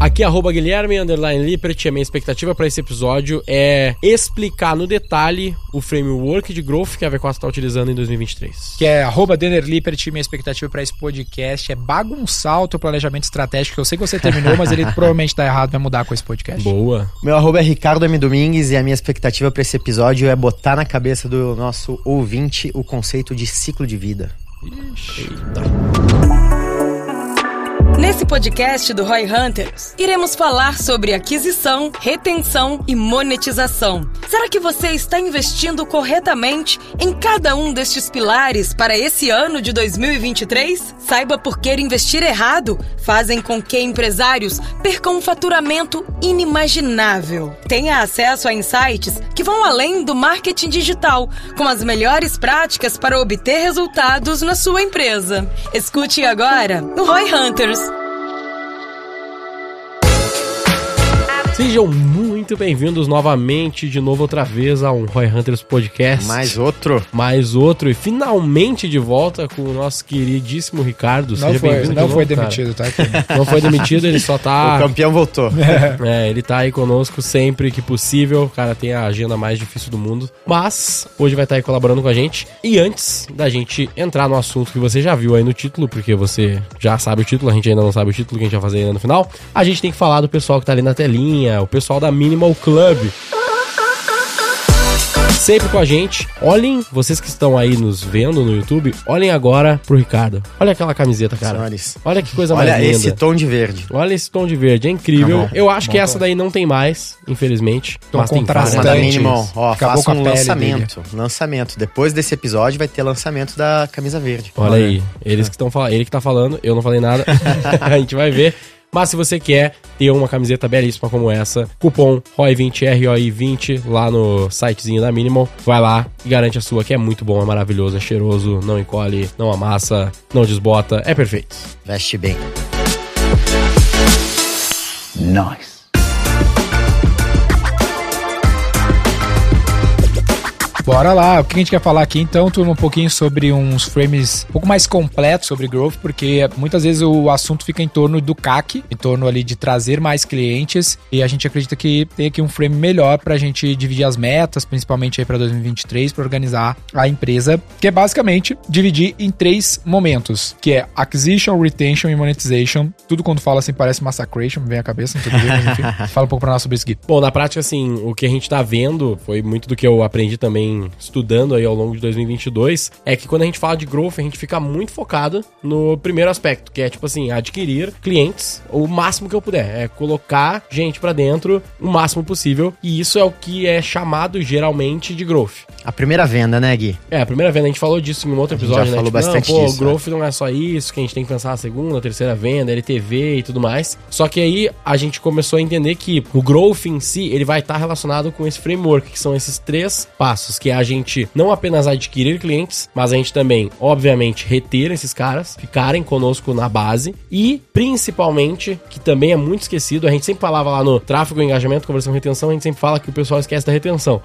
Aqui, arroba Guilherme, underline Lippert, a minha expectativa para esse episódio é explicar no detalhe o framework de growth que a V4 está utilizando em 2023. Que é arroba Denner Lippert, minha expectativa para esse podcast é bagunçar o teu planejamento estratégico, que eu sei que você terminou, mas ele provavelmente tá errado, vai mudar com esse podcast. Boa. Meu arroba é Ricardo M. Domingues e a minha expectativa para esse episódio é botar na cabeça do nosso ouvinte o conceito de ciclo de vida. Nesse podcast do Roy Hunters, iremos falar sobre aquisição, retenção e monetização. Será que você está investindo corretamente em cada um destes pilares para esse ano de 2023? Saiba por que investir errado fazem com que empresários percam um faturamento inimaginável. Tenha acesso a insights que vão além do marketing digital, com as melhores práticas para obter resultados na sua empresa. Escute agora o Roy Hunters. Sejam muito bem-vindos novamente, de novo outra vez a um Roy Hunters Podcast. Mais outro. Mais outro e finalmente de volta com o nosso queridíssimo Ricardo. Não Seja foi, não de foi novo, cara. demitido, tá? Não foi demitido, ele só O tá. campeão voltou. É, ele tá aí conosco sempre que possível. O cara tem a agenda mais difícil do mundo. Mas hoje vai estar aí colaborando com a gente. E antes da gente entrar no assunto que você já viu aí no título, porque você já sabe o título, a gente ainda não sabe o título que a gente vai fazer ainda no final. A gente tem que falar do pessoal que tá ali na telinha, o pessoal da Minimal Club. Sempre com a gente. Olhem, vocês que estão aí nos vendo no YouTube, olhem agora pro Ricardo. Olha aquela camiseta, cara. Senhores. Olha que coisa Olha mais linda. esse tom de verde. Olha esse tom de verde, é incrível. Bom. Eu acho que Bom essa daí não tem mais, infelizmente. Tom mas tem contrastante. Uma várias. da. Minimal. Ó, Acabou faça um lançamento. Lançamento. Depois desse episódio vai ter lançamento da camisa verde. Olha aí, eles que estão falando, ele que tá falando, eu não falei nada. a gente vai ver. Mas se você quer ter uma camiseta belíssima como essa, cupom ROI20, ROI20 lá no sitezinho da Minimal, vai lá e garante a sua, que é muito bom, é maravilhoso, é cheiroso, não encolhe, não amassa, não desbota, é perfeito. Veste bem. Bora lá, o que a gente quer falar aqui então, turma, um pouquinho sobre uns frames um pouco mais completos sobre growth, porque muitas vezes o assunto fica em torno do CAC, em torno ali de trazer mais clientes, e a gente acredita que tem aqui um frame melhor pra gente dividir as metas, principalmente aí pra 2023, pra organizar a empresa, que é basicamente dividir em três momentos, que é acquisition, retention e monetization. Tudo quando fala assim parece massacration, me vem à cabeça, não sei o que, mas enfim. Fala um pouco pra nós sobre isso aqui. Bom, na prática, assim, o que a gente tá vendo, foi muito do que eu aprendi também estudando aí ao longo de 2022, é que quando a gente fala de growth, a gente fica muito focado no primeiro aspecto, que é, tipo assim, adquirir clientes o máximo que eu puder. É colocar gente pra dentro o máximo possível, e isso é o que é chamado geralmente de growth. A primeira venda, né, Gui? É, a primeira venda, a gente falou disso em um outro A gente episódio, já né? falou Tipo, bastante não, pô, disso, growth não é só isso, que a gente tem que pensar a segunda, a terceira venda, LTV e tudo mais. Só que aí a gente começou a entender que o growth em si, ele vai estar relacionado com esse framework, que são esses três passos, que é a gente não apenas adquirir clientes, mas a gente também, obviamente, reter esses caras, ficarem conosco na base e, principalmente, que também é muito esquecido, a gente sempre falava lá no tráfego, engajamento, conversão, retenção, a gente sempre fala que o pessoal esquece da retenção.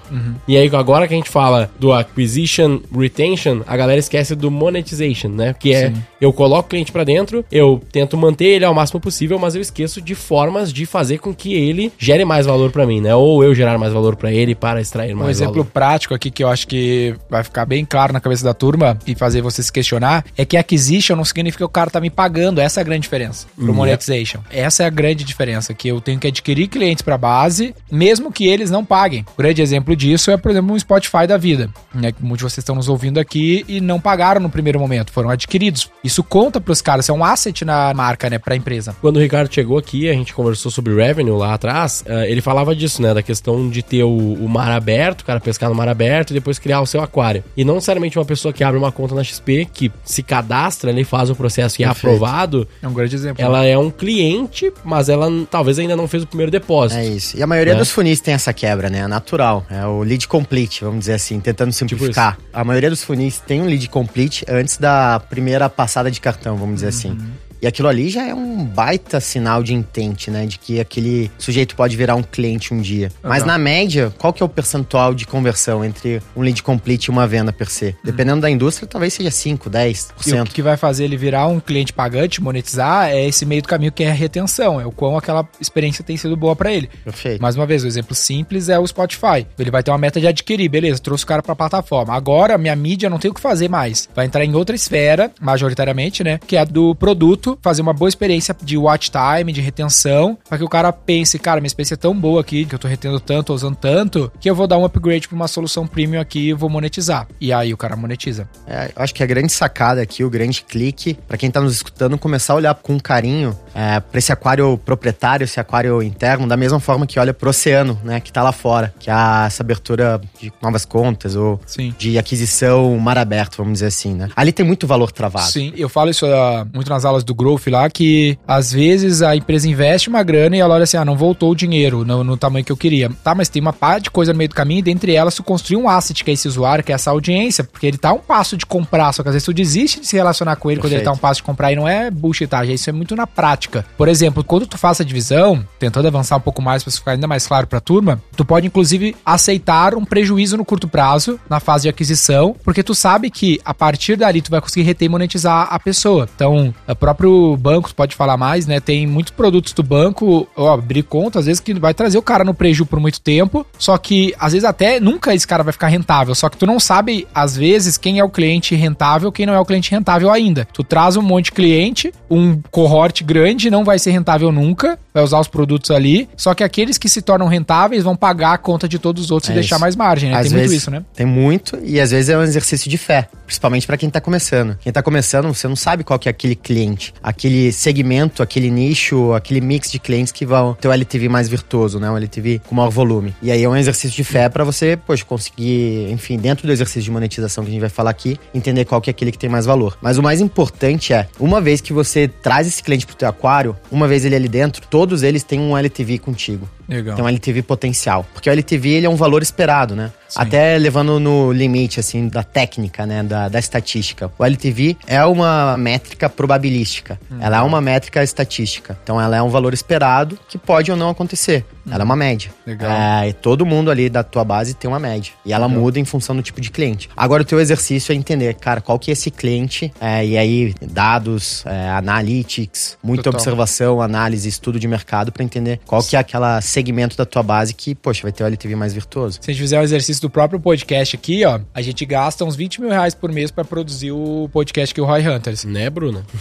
E aí, agora que a gente fala do acquisition, retention, a galera esquece do monetization, né? Que é, eu coloco o cliente pra dentro, eu tento manter ele ao máximo possível, mas eu esqueço de formas de fazer com que ele gere mais valor pra mim, né? Ou eu gerar mais valor pra ele para extrair Um mais exemplo valor. prático aqui que eu acho que vai ficar bem claro na cabeça da turma e fazer você se questionar é que acquisition não significa que o cara tá me pagando. Essa é a grande diferença pro Yep. monetization. Essa é a grande diferença, que eu tenho que adquirir clientes pra base, mesmo que eles não paguem. O grande exemplo disso é, por exemplo, um Spotify da vida, né? Que muitos de vocês estão nos ouvindo aqui e não pagaram no primeiro momento, foram adquiridos. Isso conta pros caras, é um asset na marca, né, pra empresa. Quando o Ricardo chegou aqui, a gente conversou sobre revenue lá atrás, eh, ele falava disso, né? Da questão de ter o, o mar aberto, o cara pescar no mar aberto e depois criar o seu aquário. E não necessariamente uma pessoa que abre uma conta na XP, que se cadastra, ele faz o processo e é Perfeito. aprovado, É um grande exemplo. ela é um cliente, mas ela talvez ainda não fez o primeiro depósito. É isso. E a maioria Né? dos funis tem essa quebra, né? É natural. É o lead complete, vamos dizer assim, tentando simplificar. a maioria dos funis tem um lead complete antes da primeira passada de cartão, vamos dizer assim. E aquilo ali já é um baita sinal de intente, né? De que aquele sujeito pode virar um cliente um dia. Mas na média, qual que é o percentual de conversão entre um lead complete e uma venda per se? Dependendo da indústria, talvez seja 5, 10%. E o que vai fazer ele virar um cliente pagante, monetizar, é esse meio do caminho que é a retenção. É o quão aquela experiência tem sido boa para ele. Perfeito. Mais uma vez, o exemplo simples é o Spotify. Ele vai ter uma meta de adquirir, beleza, trouxe o cara pra plataforma. Agora, minha mídia não tem o que fazer mais. Vai entrar em outra esfera, majoritariamente, né? Que é a do produto, fazer uma boa experiência de watch time, de retenção, para que o cara pense, cara, minha experiência é tão boa aqui, que eu tô retendo tanto, usando tanto, que eu vou dar um upgrade pra uma solução premium aqui e vou monetizar. E aí o cara monetiza. É, eu acho que a grande sacada aqui, o grande clique, para quem tá nos escutando, começar a olhar com carinho é, para esse aquário proprietário, esse aquário interno, da mesma forma que olha pro oceano, né, que tá lá fora, que é essa abertura de novas contas ou Sim. de aquisição mar aberto, vamos dizer assim, né? Ali tem muito valor travado. Sim, eu falo isso ah, muito nas aulas do Growth lá, que às vezes a empresa investe uma grana e ela olha assim, ah, não voltou o dinheiro no, no tamanho que eu queria. Tá, mas tem uma parte de coisa no meio do caminho e dentre elas tu construir um asset que é esse usuário, que é essa audiência, porque ele tá um passo de comprar, só que às vezes tu desiste de se relacionar com ele quando ele tá um passo de comprar e não é bullshitagem, isso é muito na prática. Por exemplo, quando tu faz a divisão, tentando avançar um pouco mais para ficar ainda mais claro pra turma, tu pode inclusive aceitar um prejuízo no curto prazo, na fase de aquisição, porque tu sabe que a partir dali tu vai conseguir reter e monetizar a pessoa. Então, o próprio banco, tu pode falar mais, né? Tem muitos produtos do banco, ó, abrir conta, às vezes que vai trazer o cara no prejuízo por muito tempo, só que às vezes até nunca esse cara vai ficar rentável, só que tu não sabe às vezes quem é o cliente rentável, quem não é o cliente rentável ainda. Tu traz um monte de cliente, um cohort grande não vai ser rentável nunca, vai usar os produtos ali, só que aqueles que se tornam rentáveis vão pagar a conta de todos os outros É e deixar mais margem, né? Às Tem muito vezes- isso, né? Tem muito, e às vezes é um exercício de fé, principalmente para quem tá começando. Quem tá começando, você não sabe qual que é aquele cliente, aquele segmento, aquele nicho, aquele mix de clientes que vão ter o LTV mais virtuoso, né? Um LTV com maior volume. E aí é um exercício de fé para você, poxa, conseguir, enfim, dentro do exercício de monetização que a gente vai falar aqui, entender qual que é aquele que tem mais valor. Mas o mais importante é, uma vez que você traz esse cliente pro teu aquário, uma vez ele ali dentro, todos eles têm um LTV contigo. Legal. Tem um LTV potencial. Porque o LTV ele é um valor esperado, né? Sim. Até levando no limite, assim, da técnica, né? Da, da estatística. O LTV é uma métrica probabilística. Ela é uma métrica estatística. Então ela é um valor esperado que pode ou não acontecer. Ela é uma média. Legal. É, e todo mundo ali da tua base tem uma média. E ela muda em função do tipo de cliente. Agora o teu exercício é entender, cara, qual que é esse cliente. é, e aí, dados, é, analytics, muita Total. observação, análise, estudo de mercado pra entender qual que é aquela segmento da tua base que, poxa, vai ter o LTV mais virtuoso. Se a gente fizer um exercício do próprio podcast aqui, ó, a gente gasta uns 20 mil reais por mês pra produzir o podcast que é o Roy Hunters. Né, Bruna?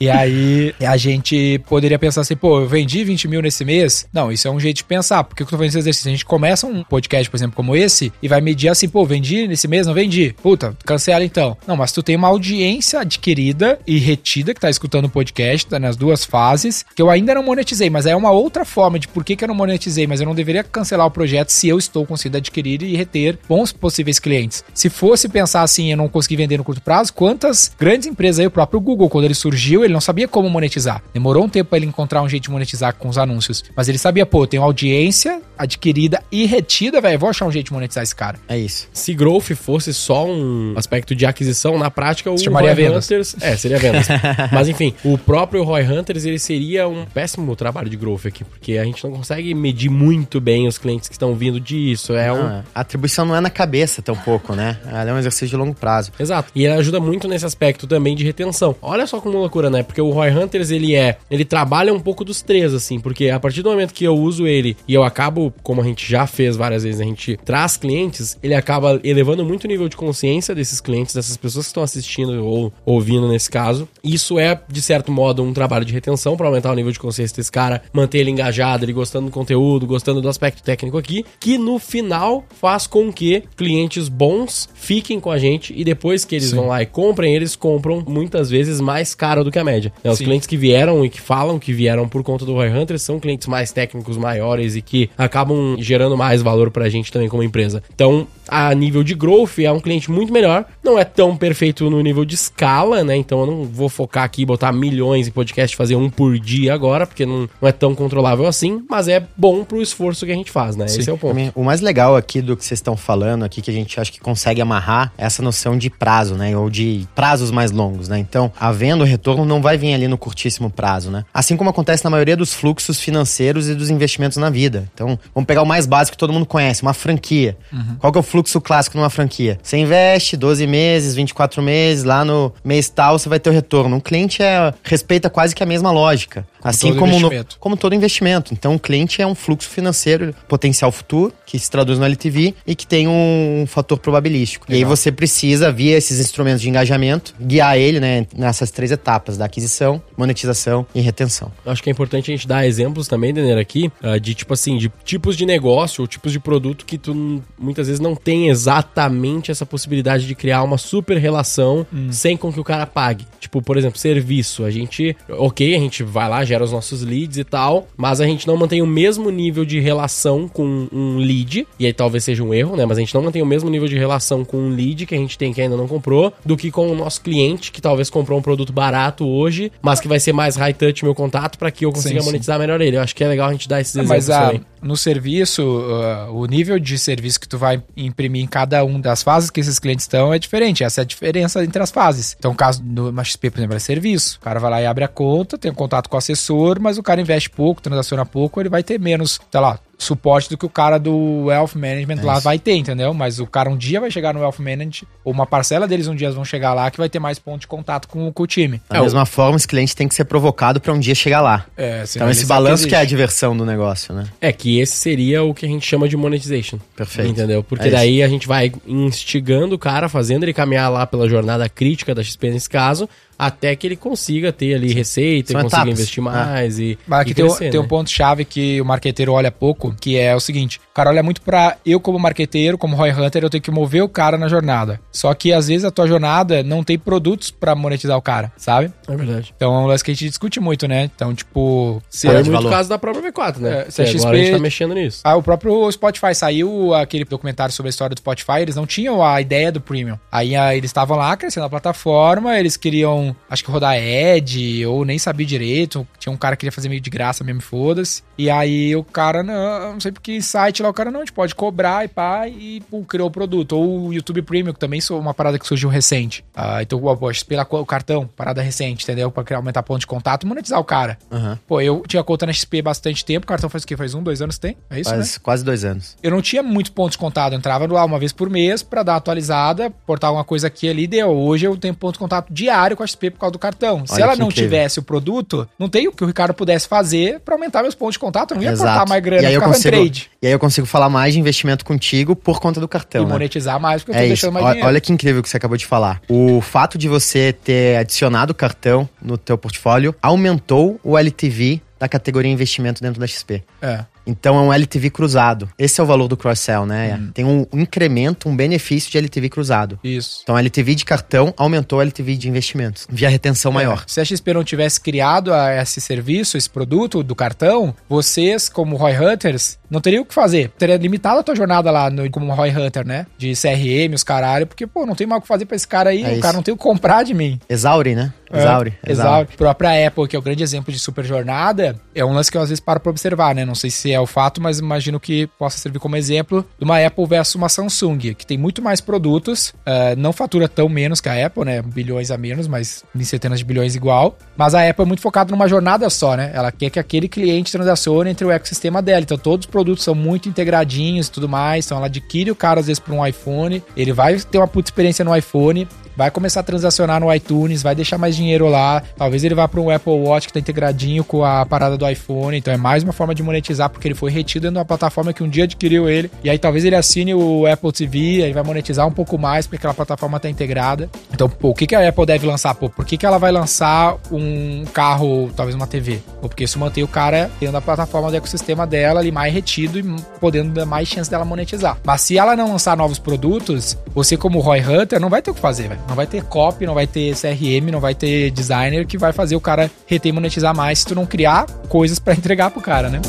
E aí a gente poderia pensar assim, pô, eu vendi 20 mil nesse mês? Não, isso é um jeito de pensar. Por que eu tô fazendo esse exercício? A gente começa um podcast, por exemplo, como esse, e vai medir assim, pô, vendi nesse mês? Não vendi. Puta, cancela então. Não, mas tu tem uma audiência adquirida e retida que tá escutando o podcast, tá nas duas fases, que eu ainda não monetizei, mas é uma outra forma de por que, que eu não monetizei, mas eu não deveria cancelar o projeto se eu estou conseguindo adquirir e reter bons possíveis clientes. Se fosse pensar assim, eu não consegui vender no curto prazo, quantas grandes empresas aí, o próprio Google, quando ele surgiu, ele não sabia como monetizar. Demorou um tempo para ele encontrar um jeito de monetizar com os anúncios. Mas ele sabia, pô, tem uma audiência adquirida e retida, velho, vou achar um jeito de monetizar esse cara. É isso. Se growth fosse só um aspecto de aquisição, na prática o Se chamaria Roy vendas. Hunters... É, seria vendas. Mas enfim, o próprio Roy Hunters, ele seria um péssimo trabalho de growth aqui, porque a gente não consegue medir muito bem os clientes que estão vindo disso. É um... Ah, a atribuição não é na cabeça tão pouco, né? Ela é um exercício de longo prazo. Exato. E ele ajuda muito nesse aspecto também de retenção. Olha só como loucura, né? Porque o Roy Hunters, ele é. Ele trabalha um pouco dos três, assim. Porque a partir do momento que eu uso ele e eu acabo, como a gente já fez várias vezes, a gente traz clientes, ele acaba elevando muito o nível de consciência desses clientes, dessas pessoas que estão assistindo ou ouvindo nesse caso. Isso é, de certo modo, um trabalho de retenção para aumentar o nível de consciência desse cara, manter ele engajado, ele gostando do conteúdo, gostando do aspecto técnico aqui, que no final faz com que clientes bons fiquem com a gente e depois que eles Sim. vão lá e comprem, eles compram muitas vezes mais caro do que a média. Né, Os Sim. clientes que vieram e que falam que vieram por conta do Roy Hunter são clientes mais técnicos, maiores e que acabam gerando mais valor pra gente também como empresa. Então, a nível de growth é um cliente muito melhor. Não é tão perfeito no nível de escala, né? Então eu não vou focar aqui e botar milhões em podcast fazer um por dia agora, porque não, não é tão controlável assim, mas é bom pro esforço que a gente faz, né? Sim. Esse é o ponto. O mais legal aqui do que vocês estão falando aqui, que a gente acha que consegue amarrar, é essa noção de prazo, né? Ou de prazos mais longos, né? Então, havendo retorno, não vai vir ali no curtíssimo prazo, né? Assim como acontece na maioria dos fluxos financeiros e dos investimentos na vida. Então, vamos pegar o mais básico que todo mundo conhece, uma franquia. Uhum. Qual que é o fluxo clássico numa franquia? Você investe 12 meses, 24 meses, lá no mês tal você vai ter o retorno. Um cliente é, respeita quase que a mesma lógica. Como assim como, no, como todo investimento. Então, o cliente é um fluxo financeiro potencial futuro, que se traduz no LTV e que tem um, um fator probabilístico. Legal. E aí você precisa, via esses instrumentos de engajamento, guiar ele né, nessas três etapas da aquisição, monetização e retenção. Eu acho que é importante a gente dar exemplos também, Denner, aqui, uh, de tipo assim, de tipos de negócio ou tipos de produto que tu muitas vezes não tem exatamente essa possibilidade de criar uma super relação hum. sem com que o cara pague. Tipo, por exemplo, serviço. A gente, ok, a gente vai lá, gera os nossos leads e tal, mas a gente não mantém o mesmo nível de relação com um lead, e aí talvez seja um erro, né? Mas a gente não mantém o mesmo nível de relação com um lead que a gente tem que ainda não comprou, do que com o nosso cliente que talvez comprou um produto barato hoje, mas que vai ser mais high touch meu contato para que eu consiga sim, monetizar sim. melhor ele. Eu acho que é legal a gente dar esses exemplos mas, a, no serviço, uh, o nível de serviço que tu vai imprimir em cada uma das fases que esses clientes estão é diferente. Essa é a diferença entre as fases. Então, o caso do XP, por exemplo, é serviço. O cara vai lá e abre a conta, tem um contato com o assessor, mas o cara investe pouco, transaciona pouco, ele vai ter menos, sei lá, suporte do que o cara do Wealth Management é lá vai ter, entendeu? Mas o cara um dia vai chegar no Wealth Management, ou uma parcela deles um dia vão chegar lá que vai ter mais ponto de contato com, com o time. Da é, mesma o... forma, esse cliente tem que ser provocado para um dia chegar lá. É, então esse balanço que, que, é a diversão do negócio, né? É que esse seria o que a gente chama de monetization. Perfeito. Entendeu? Porque é daí a gente vai instigando o cara, fazendo ele caminhar lá pela jornada crítica da XP nesse caso, até que ele consiga ter ali receita, São consiga etapas. investir ah. mais e. Mas aqui e crescer, tem, né? tem um ponto chave que o marqueteiro olha pouco, que é o seguinte: o cara olha muito pra eu, como marqueteiro, como Roy Hunter, eu tenho que mover o cara na jornada. Só que às vezes a tua jornada não tem produtos para monetizar o cara, sabe? É verdade. Então é um lance que a gente discute muito, né? Então, tipo. Se é muito o caso da própria V4, né? É, se a XP. Agora a gente tá mexendo nisso. Ah, o próprio Spotify saiu aquele documentário sobre a história do Spotify, eles não tinham a ideia do premium. Aí eles estavam lá crescendo a plataforma, eles queriam, acho que rodar Ed, ou nem sabia direito. Tinha um cara que queria fazer meio de graça mesmo, foda-se. E aí o cara, não, não sei porque site lá, o cara não, a gente pode cobrar e pá, e pô, criou o produto. Ou o YouTube Premium, que também foi uma parada que surgiu recente. Ah, então, pô, pela o cartão, parada recente, entendeu? Pra criar, aumentar ponto de contato monetizar o cara. Uhum. Pô, eu tinha conta na XP bastante tempo, o cartão faz o quê? Faz um, dois anos tem? É isso, faz né? quase dois anos. Eu não tinha muito ponto de contato, eu entrava lá uma vez por mês pra dar atualizada, portar alguma coisa aqui ali, deu. Hoje eu tenho ponto de contato diário com a XP por causa do cartão. Se ela não incrível. tivesse o produto, não tem o que o Ricardo pudesse fazer para aumentar meus pontos de contato. Eu não ia Exato. aportar mais grana, e aí eu consigo, trade. E aí eu consigo falar mais de investimento contigo por conta do cartão. E né? monetizar mais, porque eu tô é deixando mais dinheiro. Olha que incrível que você acabou de falar. O fato de você ter adicionado o cartão no teu portfólio aumentou o LTV da categoria investimento dentro da XP. É. Então é um LTV cruzado. Esse é o valor do cross-sell, né? Hum. Tem um incremento, um benefício de LTV cruzado. Isso. Então a LTV de cartão aumentou a LTV de investimentos, via retenção é. maior. Se a XP não tivesse criado esse serviço, esse produto do cartão, vocês, como Roy Hunters, não teriam o que fazer. Teria limitado a tua jornada lá no, como Roy Hunter, né? De CRM, os caralho, porque, pô, não tem mais o que fazer pra esse cara aí, é o cara não tem o que comprar de mim. Exaure, né? Exaure. É, exaure. A própria Apple, que é o grande exemplo de super jornada, é um lance que eu às vezes paro pra observar, né? Não sei se é o fato, mas imagino que possa servir como exemplo de uma Apple versus uma Samsung, que tem muito mais produtos, uh, não fatura tão menos que a Apple, né? Bilhões a menos, mas em centenas de bilhões igual. Mas a Apple é muito focada numa jornada só, né? Ela quer que aquele cliente transacione entre o ecossistema dela. Então todos os produtos são muito integradinhos e tudo mais. Então ela adquire o cara às vezes por um iPhone, ele vai ter uma puta experiência no iPhone, vai começar a transacionar no iTunes, vai deixar mais dinheiro lá. Talvez ele vá para um Apple Watch que tá integradinho com a parada do iPhone. Então é mais uma forma de monetizar porque ele foi retido de uma plataforma que um dia adquiriu ele. E aí talvez ele assine o Apple TV, aí vai monetizar um pouco mais porque aquela plataforma tá integrada. Então, pô, o que, que a Apple deve lançar? Pô, por que, que ela vai lançar um carro, talvez uma TV? Pô, porque isso mantém o cara dentro da plataforma do ecossistema dela ali mais retido e podendo dar mais chance dela monetizar. Mas se ela não lançar novos produtos, você como Roy Hunter não vai ter o que fazer, velho. Não vai ter copy, não vai ter CRM, não vai ter designer que vai fazer o cara reter e monetizar mais se tu não criar coisas para entregar pro cara, né?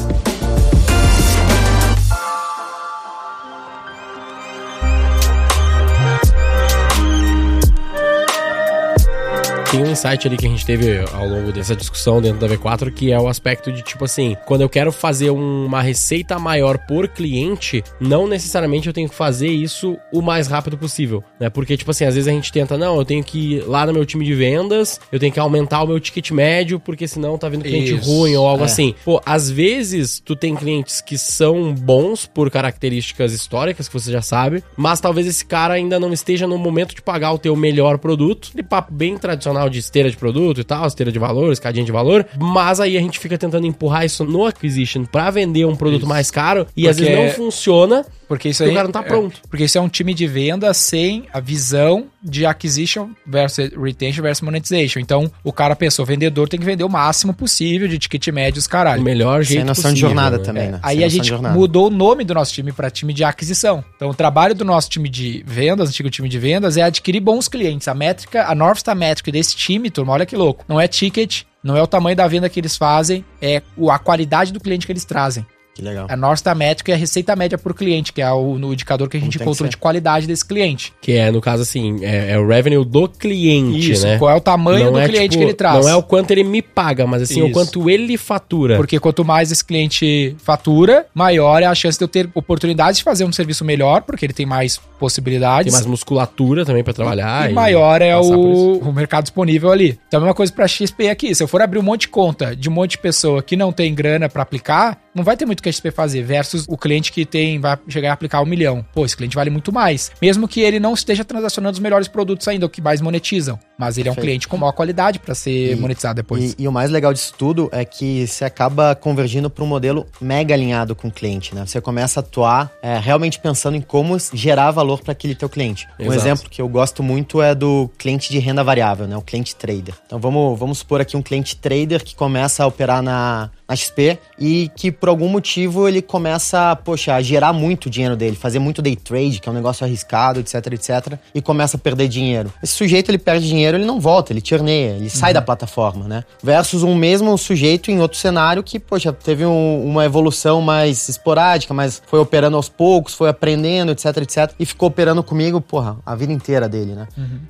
Tem um insight ali que a gente teve ao longo dessa discussão dentro da V4, que é o aspecto de tipo assim, quando eu quero fazer uma receita maior por cliente, não necessariamente eu tenho que fazer isso o mais rápido possível, né? Porque, tipo assim, às vezes a gente tenta, não, eu tenho que ir lá no meu time de vendas, eu tenho que aumentar o meu ticket médio, porque senão tá vindo cliente Isso, ruim ou algo é. assim. Pô, às vezes tu tem clientes que são bons por características históricas, que você já sabe, mas talvez esse cara ainda não esteja no momento de pagar o teu melhor produto. De papo bem tradicional de esteira de produto e tal, esteira de valor, escadinha de valor. Mas aí a gente fica tentando empurrar isso no acquisition pra vender um produto Isso. mais caro e às Porque- vezes não funciona. Porque isso Porque aí. o cara não tá é, pronto. porque isso é um time de venda sem a visão de acquisition versus retention versus monetization. Então, o cara pensou, o vendedor tem que vender o máximo possível de ticket médio, os O caralho. melhor jeito Sem noção de possível, jornada né? também, É, né? Aí Sem a gente de mudou o nome do nosso time para time de aquisição. Então, o trabalho do nosso time de vendas, antigo time de vendas, é adquirir bons clientes. A métrica, a North Star Metric desse time, turma, olha que louco. Não é ticket, não é o tamanho da venda que eles fazem, é o- a qualidade do cliente que eles trazem. Que legal. A North Star Metric é a receita média por cliente, que é o no indicador que a gente que encontrou de qualidade desse cliente. Que é, no caso, assim, é, é o revenue do cliente, Isso, né? qual é o tamanho Não do é, cliente tipo, que ele traz. Não é o quanto ele me paga, mas assim, o Isso. quanto ele fatura. Porque quanto mais esse cliente fatura, maior é a chance de eu ter oportunidade de fazer um serviço melhor, porque ele tem mais possibilidades. Tem mais musculatura também pra trabalhar. e maior é o, o mercado disponível ali. Então, a mesma coisa pra XP aqui. Se eu for abrir um monte de conta de um monte de pessoa que não tem grana pra aplicar, não vai ter muito o que a XP fazer, versus o cliente que tem, vai chegar a aplicar um milhão. Pô, esse cliente vale muito mais. Mesmo que ele não esteja transacionando os melhores produtos ainda, o que mais monetizam. Mas ele é um cliente com maior qualidade pra ser E- monetizado depois. E, e o mais legal disso tudo é que você acaba convergindo para um modelo mega alinhado com o cliente, né? Você começa a atuar é, realmente pensando em como gerar valor para aquele teu cliente. Um Exato. exemplo que eu gosto muito é do cliente de renda variável, né? O cliente trader. Então vamos, vamos supor aqui um cliente trader que começa a operar na, na XP e que por algum motivo ele começa, poxa, a gerar muito dinheiro dele, fazer muito day trade, que é um negócio arriscado, etc, etc, e começa a perder dinheiro. Esse sujeito ele perde dinheiro, ele não volta, ele churneia, ele sai da plataforma, né? Versus um mesmo sujeito em outro cenário que, poxa, teve um- uma evolução mais esporádica, mas foi operando aos poucos, foi aprendendo, etc, etc, e ficou operando comigo, porra, a vida inteira dele, né?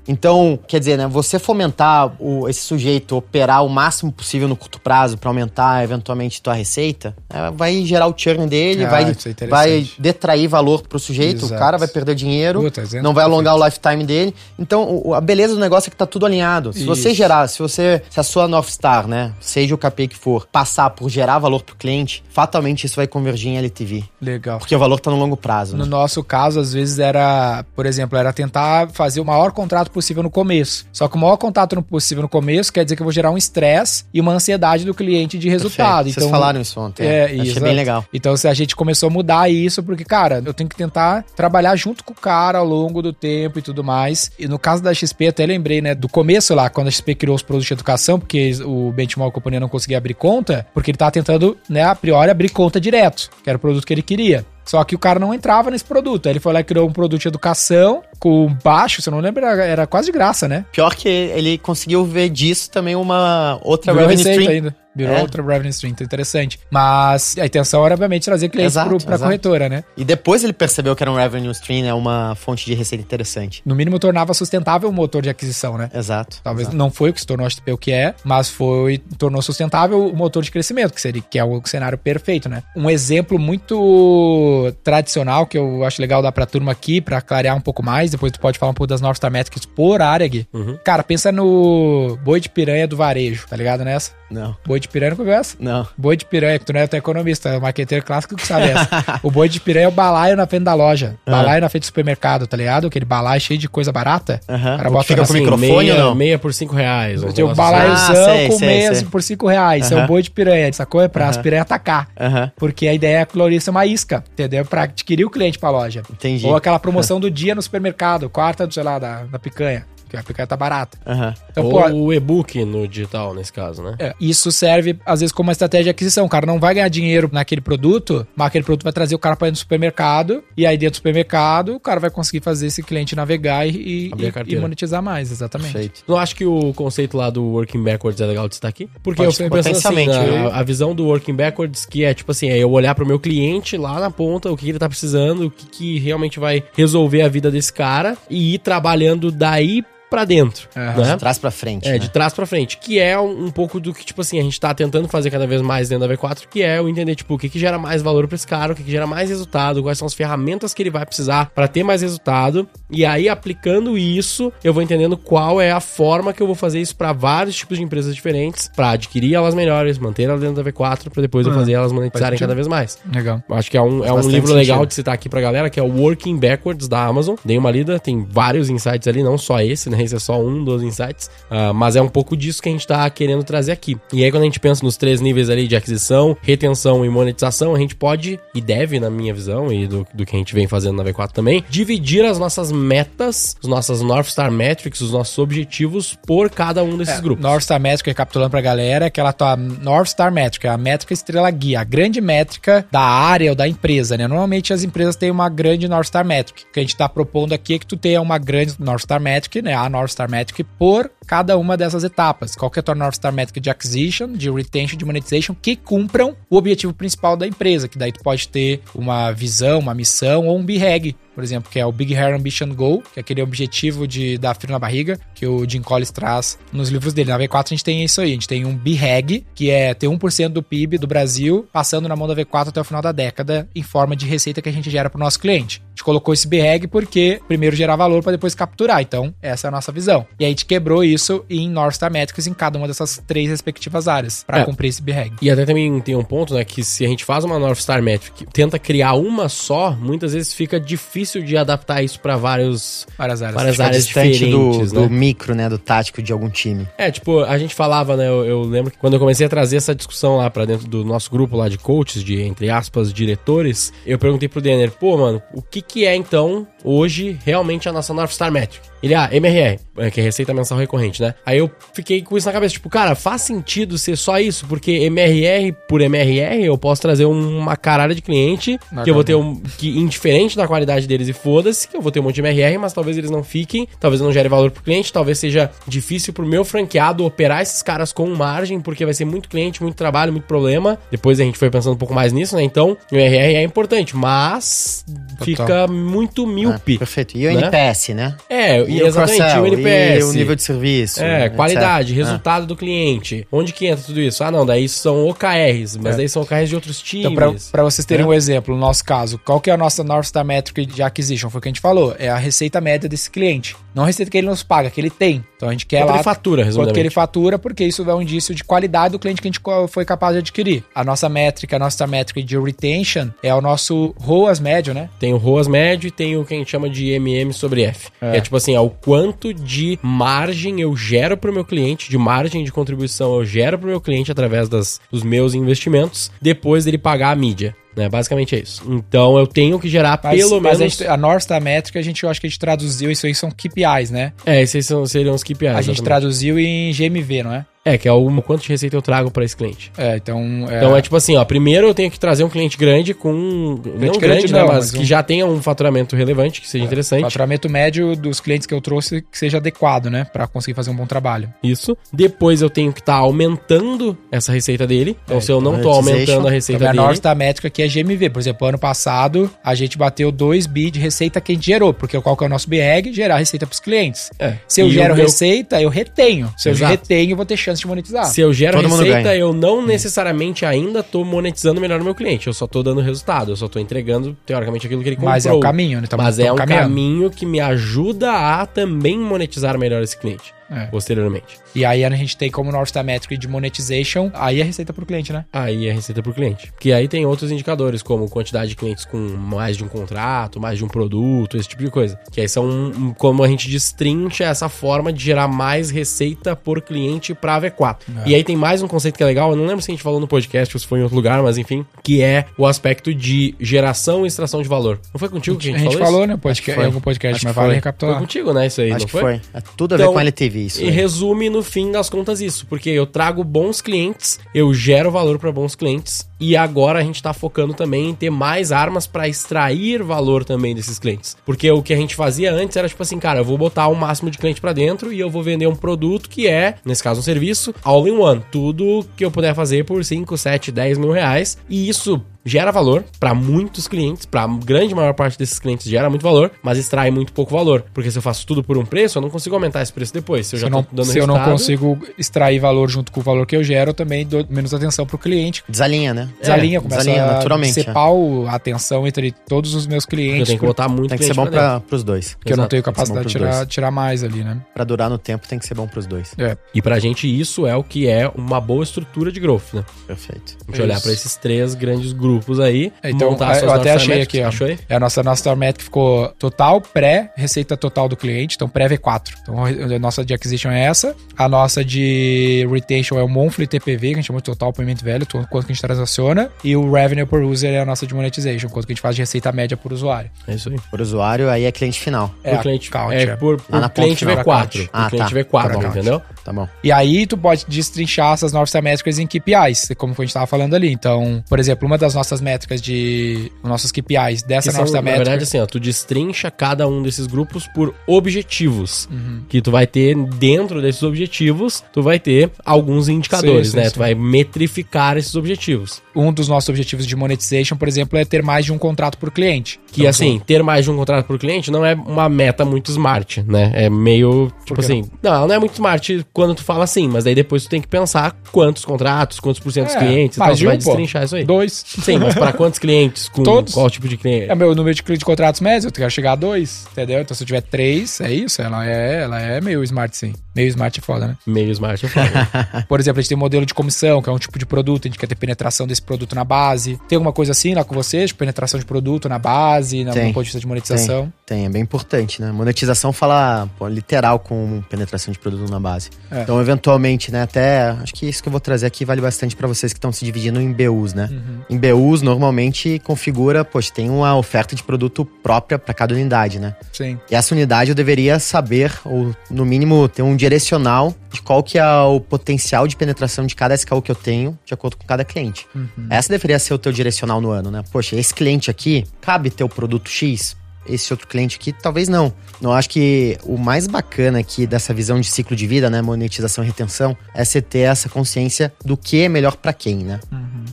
Então, quer dizer, né, você fomentar o- esse sujeito operar o máximo possível no curto prazo para aumentar eventualmente tua receita, é, vai gerar o churn dele, Ah, vai, é vai detrair valor pro sujeito, Exato. o cara vai perder dinheiro, Puta, exemplo não vai alongar o lifetime dele. Então, a beleza do negócio é que tá tudo alinhado. Se você Isso. gerar, se você, se a sua North Star, né, seja o KPI que for, passar por gerar valor pro cliente, fatalmente isso vai convergir em LTV. Legal. Porque o valor tá no longo prazo. No né? nosso caso, às vezes era, por exemplo, era tentar fazer o maior contrato possível no começo. Só que o maior contrato possível no começo quer dizer que eu vou gerar um estresse e uma ansiedade do cliente de resultado. Perfeito. Então, Vocês falaram isso ontem. É, Achei isso. bem legal. Então, se a gente começou a mudar isso, porque, cara, eu tenho que tentar trabalhar junto com o cara ao longo do tempo e tudo mais. E no caso da XP, até lembrei, né, do começo lá, quando a XP criou os produtos de educação, porque o Benchmark Companhia não conseguia abrir conta, porque ele tava tentando, né, a priori, abrir conta direto, que era o produto que ele queria. Só que o cara não entrava nesse produto. Aí ele foi lá e criou um produto de educação com baixo, se eu não lembro, era, quase de graça, né? Pior que ele conseguiu ver disso também uma outra Virou revenue stream. ainda. Virou É. outra revenue stream, então interessante. Mas a intenção era, obviamente, trazer clientes Exato, pro, pra exato. corretora, né? E depois ele percebeu que era um revenue stream, né, uma fonte de receita interessante. No mínimo, tornava sustentável o motor de aquisição, né? Exato. Talvez exato. não foi o que se tornou a XP o que é, mas foi tornou sustentável o motor de crescimento, que seria que é o cenário perfeito, né? Um exemplo muito tradicional que eu acho legal dar pra turma aqui, pra clarear um pouco mais, depois tu pode falar um pouco das North Star Metrics por área, Gui. Uhum. Cara, pensa no boi de piranha do varejo, tá ligado nessa? Não, Boi de piranha, não conhece? não. Boi de piranha, que tu não é teu economista, é um marqueteiro clássico que sabe essa. o boi de piranha é o balaio na frente da loja. Ah. Balaio na frente do supermercado, tá ligado? Aquele balaio cheio de coisa barata. Aham. O cara O bota que fica com o microfone meia, ou não? meia por cinco reais. Tem um negócio balaiozão Ah, sei, com sei, sei. por 5 reais. Isso é o boi de piranha, sacou? É pra as Aham. piranhas atacar. Aham, Porque a ideia é colorir uma isca, entendeu? Pra adquirir o cliente pra loja. entendi. Ou aquela promoção do dia no supermercado, quarta, sei lá, da, da picanha. Que a picanha tá barata. Aham. Então, Ou pô, o e-book no digital, nesse caso, né? É, isso serve, às vezes, como uma estratégia de aquisição. O cara não vai ganhar dinheiro naquele produto, mas aquele produto vai trazer o cara para dentro do supermercado, e aí dentro do supermercado, o cara vai conseguir fazer esse cliente navegar e, e, e monetizar mais, exatamente. Perfeito. Não acho que o conceito lá do working backwards é legal de estar aqui? Porque Pode eu fico pensando assim, na- né? a, visão do working backwards, que é tipo assim, é eu olhar pro meu cliente lá na ponta, o que, que ele tá precisando, o que, que realmente vai resolver a vida desse cara, e ir trabalhando daí pra dentro, Aham. né? De trás pra frente. É, né? de trás pra frente. Que é um, um pouco do que, tipo assim, a gente tá tentando fazer cada vez mais dentro da V4, que é o entender, tipo, o que, que gera mais valor pra esse cara, o que, que gera mais resultado, quais são as ferramentas que ele vai precisar pra ter mais resultado. E aí, aplicando isso, eu vou entendendo qual é a forma que eu vou fazer isso pra vários tipos de empresas diferentes, pra adquirir elas melhores, manter elas dentro da V4, pra depois eu fazer elas monetizarem cada vez mais. Legal. Acho que é um, é um livro legal sentido. de citar aqui pra galera, que é o Working Backwards da Amazon. Dei uma lida, tem vários insights ali, não só esse, né? É só um dos insights. Ah, mas é um pouco disso que a gente tá querendo trazer aqui. E aí, quando a gente pensa nos três níveis ali de aquisição, retenção e monetização, a gente pode e deve, na minha visão, e do, do que a gente vem fazendo na V4 também, dividir as nossas metas, as nossas North Star Metrics, os nossos objetivos por cada um desses grupos. North Star Metric, recapitulando pra galera, é aquela tua North Star Metric, é a métrica estrela guia, a grande métrica da área ou da empresa, né? Normalmente as empresas têm uma grande North Star Metric. O que a gente tá propondo aqui é que tu tenha uma grande North Star Metric, né? A North Star Metric por cada uma dessas etapas. Qual que é a tua North Star Metric de acquisition, de retention, de monetization, que cumpram o objetivo principal da empresa, que daí tu pode ter uma visão, uma missão ou um BHAG, por exemplo, que é o Big Hair Ambition Goal, que é aquele objetivo de dar frio na barriga, que o Jim Collins traz nos livros dele. Na V4 a gente tem isso aí, a gente tem um BHAG, que é ter 1% do PIB do Brasil passando na mão da V4 até o final da década, em forma de receita que a gente gera para o nosso cliente. A gente colocou esse BHAG porque primeiro gerar valor para depois capturar, então essa é a nossa visão. E a gente quebrou isso em North Star Metrics em cada uma dessas três respectivas áreas, para É. cumprir esse BHAG. E até também tem um ponto, né, que se a gente faz uma North Star Metric, tenta criar uma só, muitas vezes fica difícil de adaptar isso pra vários Várias áreas. várias áreas diferentes, do, né? do micro, né? Do tático de algum time. É, tipo, a gente falava, né? Eu, eu lembro que quando eu comecei a trazer essa discussão lá pra dentro do nosso grupo lá de coaches, de entre aspas, diretores, eu perguntei pro Denner, pô, mano, o que que é então hoje realmente a nossa North Star Metric? Ele, ah, MRR, é, que é Receita Mensal Recorrente, né? Aí eu fiquei com isso na cabeça, tipo, cara, faz sentido ser só isso, porque MRR por MRR eu posso trazer um- uma caralho de cliente, que eu vou ter um, que indiferente da qualidade deles e foda-se, que eu vou ter um monte de MRR, mas talvez eles não fiquem, talvez não gere valor pro cliente, talvez seja difícil pro meu franqueado operar esses caras com margem, porque vai ser muito cliente, muito trabalho, muito problema. Depois a gente foi pensando um pouco mais nisso, né? Então, o MRR é importante, mas fica muito míope. Ah, perfeito. E o né? NPS, né? É, e o exatamente, cross-sell, o NPS. O nível de serviço. É, etc. qualidade, Ah. resultado do cliente. Onde que entra tudo isso? Ah, não, daí são OKRs, mas É. daí são OKRs de outros times. Então, pra, pra vocês terem É. um exemplo, no nosso caso, qual que é a nossa North Star Metric de acquisition? Foi o que a gente falou. É a receita média desse cliente. Não receita que ele nos paga, que ele tem. Então a gente quer Quanto lá ele fatura, quanto que ele fatura, porque isso é um indício de qualidade do cliente que a gente foi capaz de adquirir. A nossa métrica, a nossa métrica de retention é o nosso ROAS médio, né? Tem o ROAS médio e tem o que a gente chama de MM sobre F. É. É tipo assim, é o quanto de margem eu gero pro meu cliente, de margem de contribuição eu gero pro meu cliente através das, dos meus investimentos, depois dele pagar a mídia. Né? Basicamente é isso. Então eu tenho que gerar Mas, pelo mas menos. a, gente- a North Star métrica, a gente, eu acho que a gente traduziu isso aí, são KPIs, né? É, esses são, seriam os KPIs. a gente exatamente. traduziu em GMV, não é? É, que é o quanto de receita eu trago pra esse cliente. É, então... Então é tipo assim, ó, primeiro eu tenho que trazer um cliente grande com. não grande grande, né? não, Mas, mas que um- já tenha um faturamento relevante, que seja O interessante. faturamento médio dos clientes que eu trouxe que seja adequado, né? Pra conseguir fazer um bom trabalho. Isso. Depois eu tenho que estar aumentando essa receita dele. Então, É, se eu não tô monetization. aumentando a receita Então, a dele. North Star métrica aqui é GMV. Por exemplo, ano passado a gente bateu 2 bi de receita que a gente gerou, porque qual que é o nosso BRG? Gerar receita pros clientes. É. Se eu E gero receita, eu retenho. Se Exato. eu retenho, eu vou ter chance de monetizar. Se eu gero Todo receita, eu não necessariamente ainda tô monetizando melhor o meu cliente. Eu só tô dando resultado. Eu só tô entregando, teoricamente, aquilo que ele comprou. Mas é o caminho, né? Tamo- Mas é tamo um caminhando. caminho que me ajuda a também monetizar melhor esse cliente. É. Posteriormente. E aí a gente tem como North Star Metric de monetization, aí a receita pro cliente, né? Aí é receita por cliente. Que aí tem outros indicadores, como quantidade de clientes com mais de um contrato, mais de um produto, esse tipo de coisa. Que aí são um- como a gente destrincha essa forma de gerar mais receita por cliente pra V4. E aí tem mais um conceito que é legal, eu não lembro se a gente falou no podcast ou se foi em outro lugar, mas enfim, que é o aspecto de geração e extração de valor. Não foi contigo que a A gente, gente falou falou, isso? né? Acho Podcast, que em foi. algum podcast, Acho mas que vale foi. Foi recapitular. contigo, né? Isso aí, Acho não que foi? foi. É tudo a ver Então, com LTV, isso. E aí. resume no fim das contas isso, porque eu trago bons clientes, eu gero valor para bons clientes e agora a gente tá focando também em ter mais armas para extrair valor também desses clientes. Porque o que a gente fazia antes era tipo assim, cara, eu vou botar o máximo de cliente para dentro e eu vou vender um produto que é, nesse caso, um serviço all in one, tudo que eu puder fazer por 5, 7, 10 mil reais e isso gera valor para muitos clientes, para grande maior parte desses clientes gera muito valor, mas extrai muito pouco valor. Porque se eu faço tudo por um preço, eu não consigo aumentar esse preço depois. Se eu Se, já eu não, tô dando se eu não consigo extrair valor junto com o valor que eu gero, eu também dou menos atenção pro cliente. Desalinha, né? Desalinha, começa desalinha a naturalmente, separar o- a atenção entre todos os meus eu clientes. tenho que botar muito Tem que ser bom pra pra, pros dois. Porque eu não Exato, tenho capacidade de tirar, dois. tirar mais ali, né? Pra durar no tempo tem que ser bom pros dois. É. E pra gente isso é o que é uma boa estrutura de growth, né? Perfeito. A gente olhar pra esses três grandes grupos aí, Então, montar eu suas até achei aqui, ó. Achou aí? É a nossa, nossa métrica ficou total, pré, receita total do cliente, então pré-V4. Então a nossa de acquisition é essa. A nossa de retention é o monthly TPV, que a gente chama de total payment value, to- quanto que a gente transaciona. E o revenue per user é a nossa de monetization, quanto que a gente faz de receita média por usuário. É isso aí. Por usuário, aí é cliente final. É por cliente, count, é é. por, por na cliente ponta final. V4. Por Ah, cliente tá. V4, Por account. entendeu? Tá bom. E aí tu pode destrinchar essas Star métricas em KPIs, como a gente estava falando ali. Então, por exemplo, uma das nossas métricas de... Nossos KPIs dessa são, Star na métrica... verdade, assim, ó, tu destrincha cada um desses grupos por objetivos. Uhum. Que tu vai ter dentro desses objetivos, tu vai ter alguns indicadores, Sim, né? sim. Tu vai metrificar esses objetivos. Um dos nossos objetivos de monetization, por exemplo, é ter mais de um contrato por cliente. Que Então, assim, ter mais de um contrato por cliente não é uma meta muito smart, né? É meio, tipo assim, não, não é muito smart quando tu fala assim, mas aí depois tu tem que pensar quantos contratos, quantos por cento dos É, clientes, mais tal, de tu vai um, pô. destrinchar isso aí. Dois. Sim, mas para quantos clientes? Com Todos. qual tipo de cliente? É meu número de, de contratos médios, eu quero chegar a dois, entendeu? Então se eu tiver três, é isso, ela é, ela é meio smart sim. Meio smart é foda, né? Meio smart é foda. Por exemplo, a gente tem um modelo de comissão, que é um tipo de produto, a gente quer ter penetração desse produto na base. Tem alguma coisa assim lá com vocês? Tipo, penetração de produto na base, na, ponto de vista de monetização? Tem, é bem importante, né? Monetização fala pô, literal com penetração de produto na base. É. Então, eventualmente, né? Até acho que isso que eu vou trazer aqui vale bastante pra vocês que estão se dividindo em BUs, né? Uhum. Em BUs, normalmente configura, poxa, tem uma oferta de produto própria pra cada unidade, né? Sim. E essa unidade eu deveria saber, ou no mínimo ter um direcional de qual que é o potencial de penetração de cada SKU que eu tenho, de acordo com cada cliente. Essa deveria ser o teu direcional no ano, né? Poxa, esse cliente aqui, cabe ter o produto X? Esse outro cliente aqui, talvez não. Eu acho que o mais bacana aqui dessa visão de ciclo de vida, né? Monetização e retenção, é você ter essa consciência do que é melhor pra quem, né?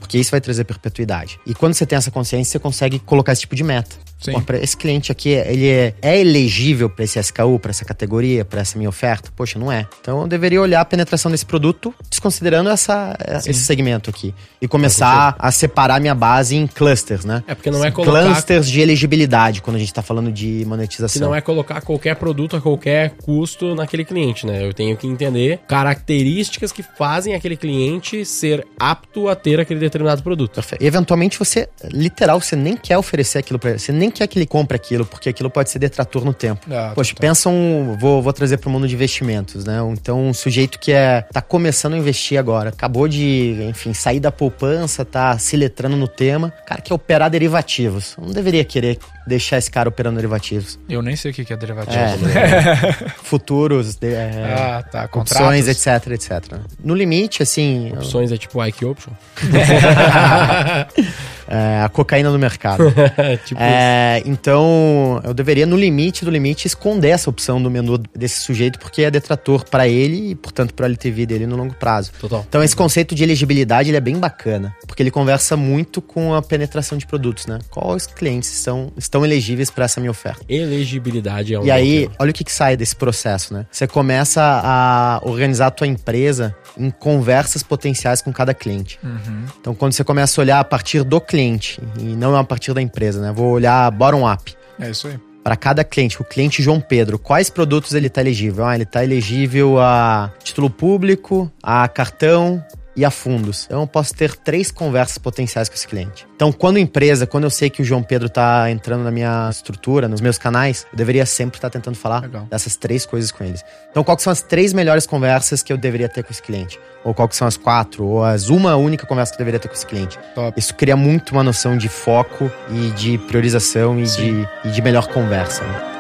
Porque isso vai trazer perpetuidade. E quando você tem essa consciência, você consegue colocar esse tipo de meta. Sim. Pô, esse cliente aqui, ele é, é elegível para esse SKU, para essa categoria, para essa minha oferta? Poxa, não é. Então eu deveria olhar a penetração desse produto, desconsiderando essa, esse segmento aqui. E começar a separar minha base em clusters, né? É porque não é colocar Clusters de elegibilidade, quando a gente tá falando de que monetização. não é colocar qualquer produto a qualquer custo naquele cliente, né? Eu tenho que entender características que fazem aquele cliente ser apto a ter aquele determinado produto. Perfeito. E eventualmente você, literal, você nem quer oferecer aquilo pra ele. Você nem quer que ele compre aquilo, porque aquilo pode ser detrator no tempo. Ah, Poxa, total. pensa um. Vou, vou trazer para o mundo de investimentos, né? Então, um sujeito que é tá começando a investir agora, acabou de, enfim, sair da poupança, tá se letrando no tema, cara quer operar derivativos. Eu não deveria querer deixar esse cara operando derivativos. Eu nem sei o que que é derivativo. É, futuros, de- é, Ah, tá. opções, Contratos. etc, etc. No limite, assim, Opções é tipo Ike Option. é, a cocaína no mercado. tipo É, então, eu deveria, no limite do limite, esconder essa opção do menu desse sujeito, porque é detrator para ele e, portanto, para a LTV dele no longo prazo. Total. Então, esse conceito de elegibilidade ele é bem bacana, porque ele conversa muito com a penetração de produtos, né? Quais clientes são, estão elegíveis para essa minha oferta? Elegibilidade é um E aí, tema. olha o que, que sai desse processo, né? Você começa a organizar a tua empresa em conversas potenciais com cada cliente. Uhum. Então, quando você começa a olhar a partir do cliente e não a partir da empresa, né? Vou olhar bottom-up. É isso aí. Para cada cliente, o cliente João Pedro, quais produtos ele está elegível? Ah, ele está elegível a título público, a cartão e a fundos. Então, eu posso ter três conversas potenciais com esse cliente. Então, quando empresa, quando eu sei que o João Pedro está entrando na minha estrutura, nos meus canais, eu deveria sempre estar tentando falar Legal. dessas três coisas com eles. Então, quais são as três melhores conversas que eu deveria ter com esse cliente? Ou quais são as quatro? Ou as uma única conversa que eu deveria ter com esse cliente? Top. Isso cria muito uma noção de foco e de priorização e, Sim. de, e de melhor conversa. né?